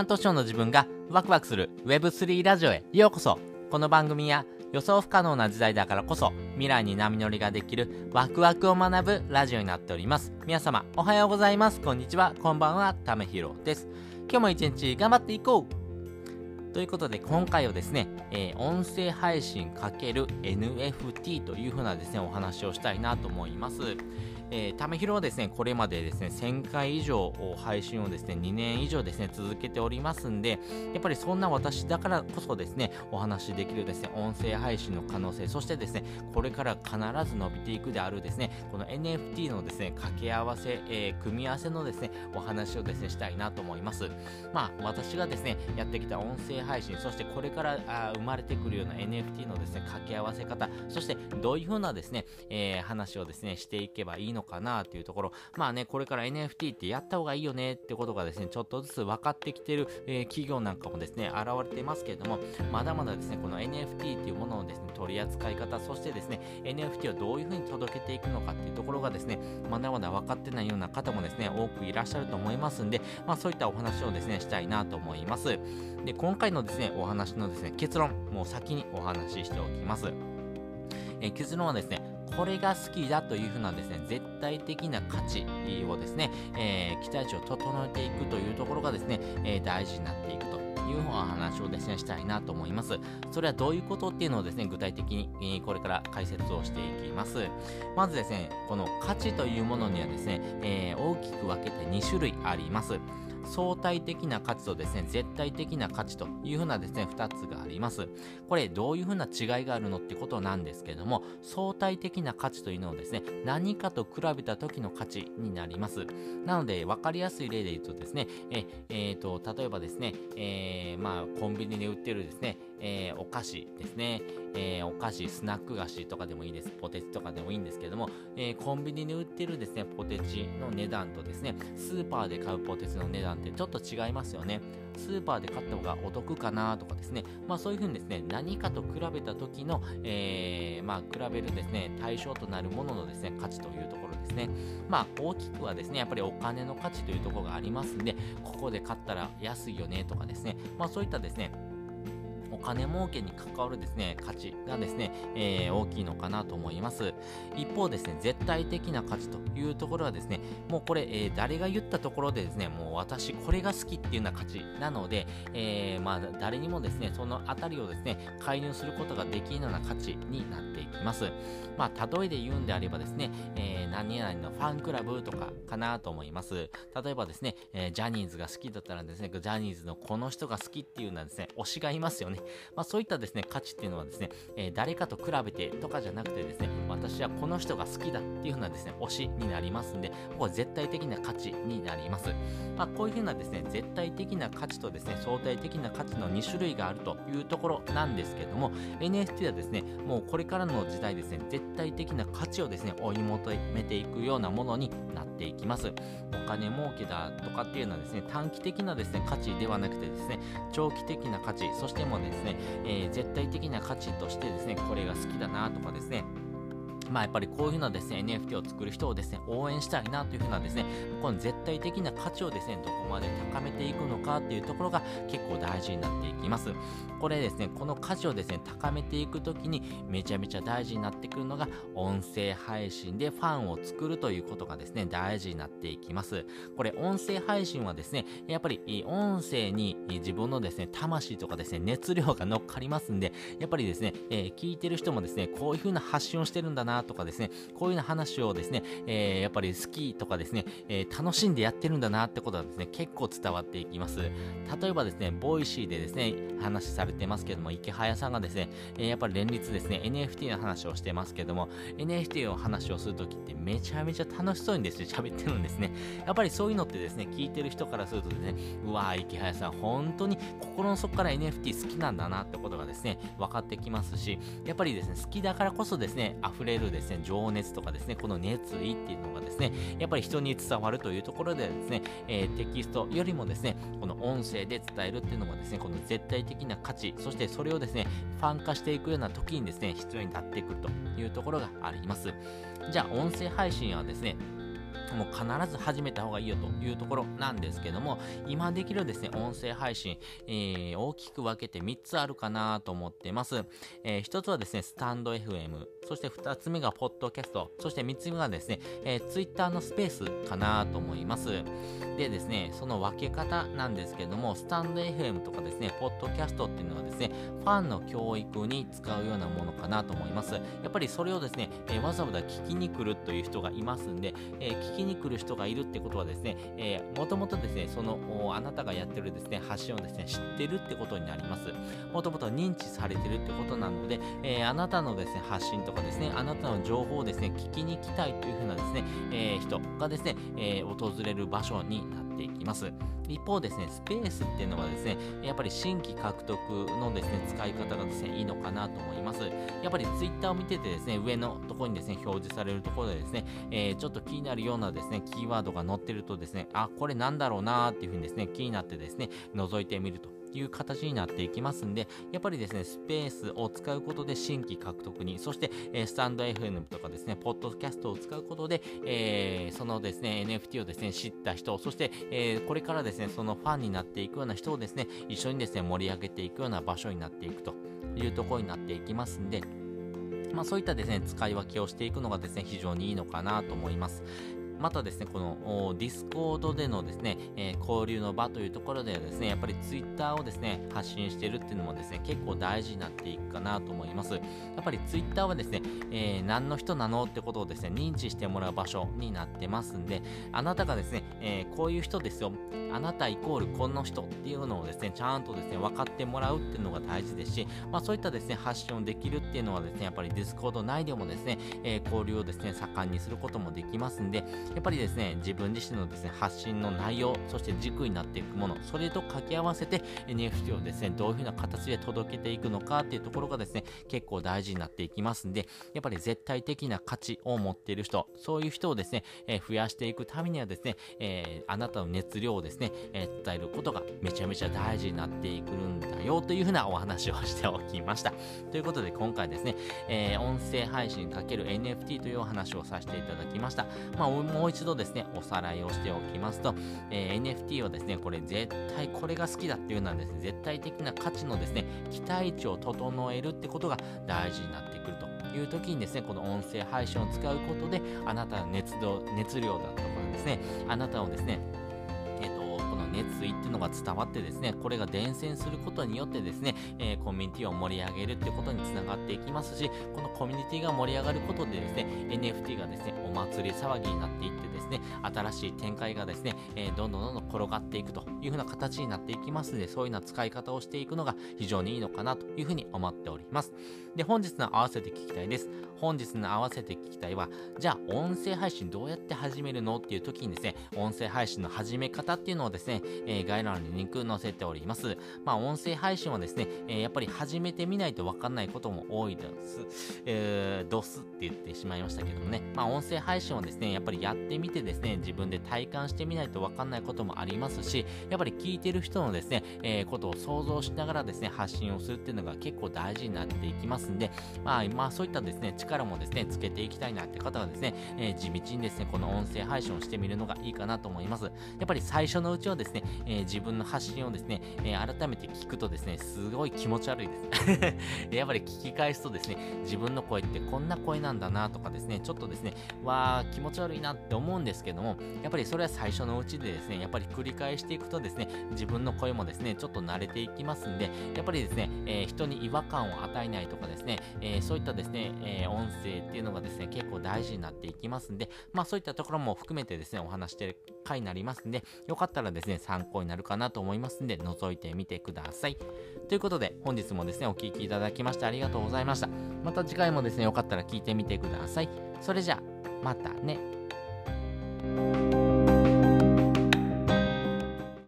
半年後の自分がワクワクする Web3 ラジオへようこそ。この番組は予想不可能な時代だからこそ未来に波乗りができるワクワクを学ぶラジオになっております。皆様おはようございます。こんにちは。こんばんは。ためひろです。今日も一日頑張っていこう。ということで今回はですね、えー、音声配信 ×NFT というふうなですねお話をしたいなと思います。えー、ためひろはですね、これまでですね、1000回以上配信をですね、2年以上ですね、続けておりますんで、やっぱりそんな私だからこそですね、お話しできるですね、音声配信の可能性、そしてですね、これから必ず伸びていくであるですね、この NFT のですね、掛け合わせ、えー、組み合わせのですね、お話をですね、したいなと思います。まあ、私がですね、やってきた音声配信、そしてこれからあ生まれてくるような NFT のですね、掛け合わせ方、そしてどういうふうなですね、えー、話をですね、していけばいいののかなっていうところ、まあね、これから NFT ってやった方がいいよねってことがですね、ちょっとずつ分かってきてる、えー、企業なんかもですね、現れてますけれども、まだまだですね、この NFT っていうもののですね、取り扱い方、そしてですね、NFT をどういうふうに届けていくのかっていうところがですね、まだまだ分かってないような方もですね、多くいらっしゃると思いますんで、まあそういったお話をですね、したいなと思います。で、今回のですね、お話のですね、結論、もう先にお話ししておきます。え結論はですね、これが好きだというふうなですね、絶対的な価値をですね、えー、期待値を整えていくというところがですね、えー、大事になっていくと。いうお話をですね、したいなと思います。それはどういうことっていうのをですね、具体的に、これから解説をしていきます。まずですね、この価値というものにはですね、えー、大きく分けて2種類あります。相対的な価値とですね、絶対的な価値というふうなですね、2つがあります。これ、どういうふうな違いがあるのってことなんですけども、相対的な価値というのをですね、何かと比べた時の価値になります。なので、分かりやすい例で言うとですね、え、えー、と、例えばですね、えー、まあ、コンビニで売ってるですね、えー、お菓子ですね、えー、お菓子、スナック菓子とかでもいいです。ポテチとかでもいいんですけども、えー、コンビニで売ってるですね、ポテチの値段とですね、スーパーで買うポテチの値段ってちょっと違いますよね。スーパーで買った方がお得かなとかですね、まあそういうふうにですね、何かと比べた時の、えー、まあ比べるですね、対象となるもののですね、価値というところですね。まあ大きくはですね、やっぱりお金の価値というところがありますんで、ここで買ったら安いよねとかですね、まあそういったですね、金儲けに関わるですね、価値がですね、えー、大きいのかなと思います。一方ですね、絶対的な価値というところはですね、もうこれ、えー、誰が言ったところでですね、もう私これが好きっていうような価値なので、えー、まあ誰にもですね、そのあたりをですね、介入することができるような価値になっていきます。まあ例えで言うんであればですね、えー、何々のファンクラブとかかなと思います。例えばですね、え、ジャニーズが好きだったらですね、ジャニーズのこの人が好きっていうのはですね、推しがいますよね。まあ、そういったですね、価値っていうのはですね、えー、誰かと比べてとかじゃなくてですね、私はこの人が好きだっていうふうなですね、推しになりますんで、ここは絶対的な価値になります。まあ、こういうふうなですね、絶対的な価値とですね、相対的な価値の2種類があるというところなんですけども、NFT はですね、もうこれからの時代ですね、絶対的な価値をですね、追い求めていくようなものになっていきます。お金儲けだとかっていうのはですね、短期的なですね、価値ではなくてですね、長期的な価値、そしてもですね、えー、絶対的な価値としてですね、これが好きだなとかですね、まあやっぱりこういうふうなですね、NFT を作る人をですね、応援したいなというふうなですね、この絶対的な価値をですね、どこまで高めていくのかっていうところが結構大事になっていきます。これですね、この価値をですね、高めていくときにめちゃめちゃ大事になってくるのが、音声配信でファンを作るということがですね、大事になっていきます。これ、音声配信はですね、やっぱり音声に自分のですね、魂とかですね、熱量が乗っかりますんで、やっぱりですね、えー、聞いてる人もですね、こういう風な発信をしてるんだなとかですね、こういうような話をですね、えー、やっぱり好きとかですね、えー、楽しんでやってるんだなってことはですね、結構伝わっていきます。例えばですね、ボイシーでですね、話されてますけども、池早さんがですね、え、やっぱり連日ですね、NFT の話をしてますけども、NFT の話をするときってめちゃめちゃ楽しそうにですね、喋ってるんですね。やっぱりそういうのってですね、聞いてる人からするとですね、うわー、池早さん、本当に心の底から NFT 好きなんだなってことがですね、分かってきますし、やっぱりですね、好きだからこそですね、溢れるですね、情熱とかですね、この熱意っていうのがですね、やっぱり人に伝わるというところころでですね、えー、テキストよりもですね、この音声で伝えるっていうのもですね、この絶対的な価値、そしてそれをですね、ファン化していくような時にですね、必要になってくるというところがあります。じゃあ、音声配信はですね、もう必ず始めた方がいいよというところなんですけども、今できるですね、音声配信、えー、大きく分けて3つあるかなと思ってます。えー、1つはですね、スタンド FM、そして2つ目がポッドキャスト、そして3つ目がですね、えー、Twitter のスペースかなと思います。でですね、その分け方なんですけども、スタンド FM とかですね、ポッドキャストっていうのはですね、ファンの教育に使うようなものかなと思います。やっぱりそれをですね、えー、わざわざ聞きに来るという人がいますんで、えー、聞きに来る人がいるってことはですね、えー、もともとですね、その、あなたがやってるですね、発信をですね、知ってるってことになります。もともと認知されてるってことなので、えー、あなたのですね、発信とかですね、あなたの情報をですね、聞きに来たいというふうなですね、えー、人がですね、えー、訪れる場所になってていきます。一方ですね、スペースっていうのはですね、やっぱり新規獲得のですね、使い方がですね、いいのかなと思います。やっぱり Twitter を見ててですね、上のところにですね、表示されるところでですね、えー、ちょっと気になるようなですね、キーワードが載ってるとですね、あ、これなんだろうなーっていうふうにですね、気になってですね、覗いてみると。いう形になっていきますんで、やっぱりですね、スペースを使うことで新規獲得に、そして、え、スタンド FM とかですね、ポッドキャストを使うことで、えー、そのですね、NFT をですね、知った人、そして、えー、これからですね、そのファンになっていくような人をですね、一緒にですね、盛り上げていくような場所になっていくというところになっていきますんで、まあそういったですね、使い分けをしていくのがですね、非常にいいのかなと思います。またですね、このディスコードでのですね、えー、交流の場というところではですね、やっぱりツイッターをですね、発信してるっていうのもですね、結構大事になっていくかなと思います。やっぱりツイッターはですね、えー、何の人なのってことをですね、認知してもらう場所になってますんで、あなたがですね、えー、こういう人ですよ、あなたイコールこの人っていうのをですね、ちゃんとですね、分かってもらうっていうのが大事ですし、まあそういったですね、発信をできるっていうのはですね、やっぱりディスコード内でもですね、え交流をですね、盛んにすることもできますんで、やっぱりですね、自分自身のですね、発信の内容、そして軸になっていくもの、それと掛け合わせて NFT をですね、どういう風な形で届けていくのかっていうところがですね、結構大事になっていきますんで、やっぱり絶対的な価値を持っている人、そういう人をですね、えー、増やしていくためにはですね、えー、あなたの熱量をですね、えー、伝えることがめちゃめちゃ大事になっていくんだよという風なお話をしておきました。ということで今回ですね、え音声配信かける NFT というお話をさせていただきました。まあ、もう一度ですね、おさらいをしておきますと、えー、NFT はですね、これ絶対これが好きだっていうのはですね、絶対的な価値のですね、期待値を整えるってことが大事になってくるという時にですね、この音声配信を使うことで、あなたの熱量熱量だとかですね、あなたをですね、熱意っていうのが伝わってですね、これが伝染することによってですね、えー、コミュニティを盛り上げるってことにつながっていきますし、このコミュニティが盛り上がることでですね、NFT がですね、お祭り騒ぎになっていってですね、新しい展開がですね、えー、どんどんどんどん転がっていくというふうな形になっていきますので、そういうような使い方をしていくのが非常にいいのかなというふうに思っております。で、本日の合わせて聞きたいです。本日の合わせて聞きたいは、じゃあ音声配信どうやって始めるのっていう時にですね、音声配信の始め方っていうのをですね、えー、概要欄にリンク載せております。まあ音声配信はですね、えー、やっぱり始めてみないとわかんないことも多いです。えー、ドスって言ってしまいましたけどもね、まあ音声配信はですね、やっぱりやってみてですね、自分で体感してみないとわかんないこともありますし、やっぱり聞いてる人のですね、えー、ことを想像しながらですね、発信をするっていうのが結構大事になっていきますんで、まあ、まあそういったですね、力もですね、つけていきたいなって方はですね、えー、地道にですね、この音声配信をしてみるのがいいかなと思います。やっぱり最初のうちはですね、えー、自分の発信をですね、え、改めて聞くとですね、すごい気持ち悪いです。やっぱり聞き返すとですね、自分の声ってこんな声なんだなとかですね、ちょっとですね、わー気持ち悪いなって思うんですけども、やっぱりそれは最初のうちでですね、やっぱり繰り返していくとですね、自分の声もですね、ちょっと慣れていきますんで、やっぱりですね、えー、人に違和感を与えないとかですね、えー、そういったですね、えー、音声っていうのがですね、結構大事になっていきますんで、まあそういったところも含めてですね、お話してる回になりますんで、よかったらですね、参考になるかなと思いますんで、覗いてみてください。ということで、本日もですね、お聴きいただきましてありがとうございました。また次回もですね、よかったら聞いてみてください。それじゃあ、またね。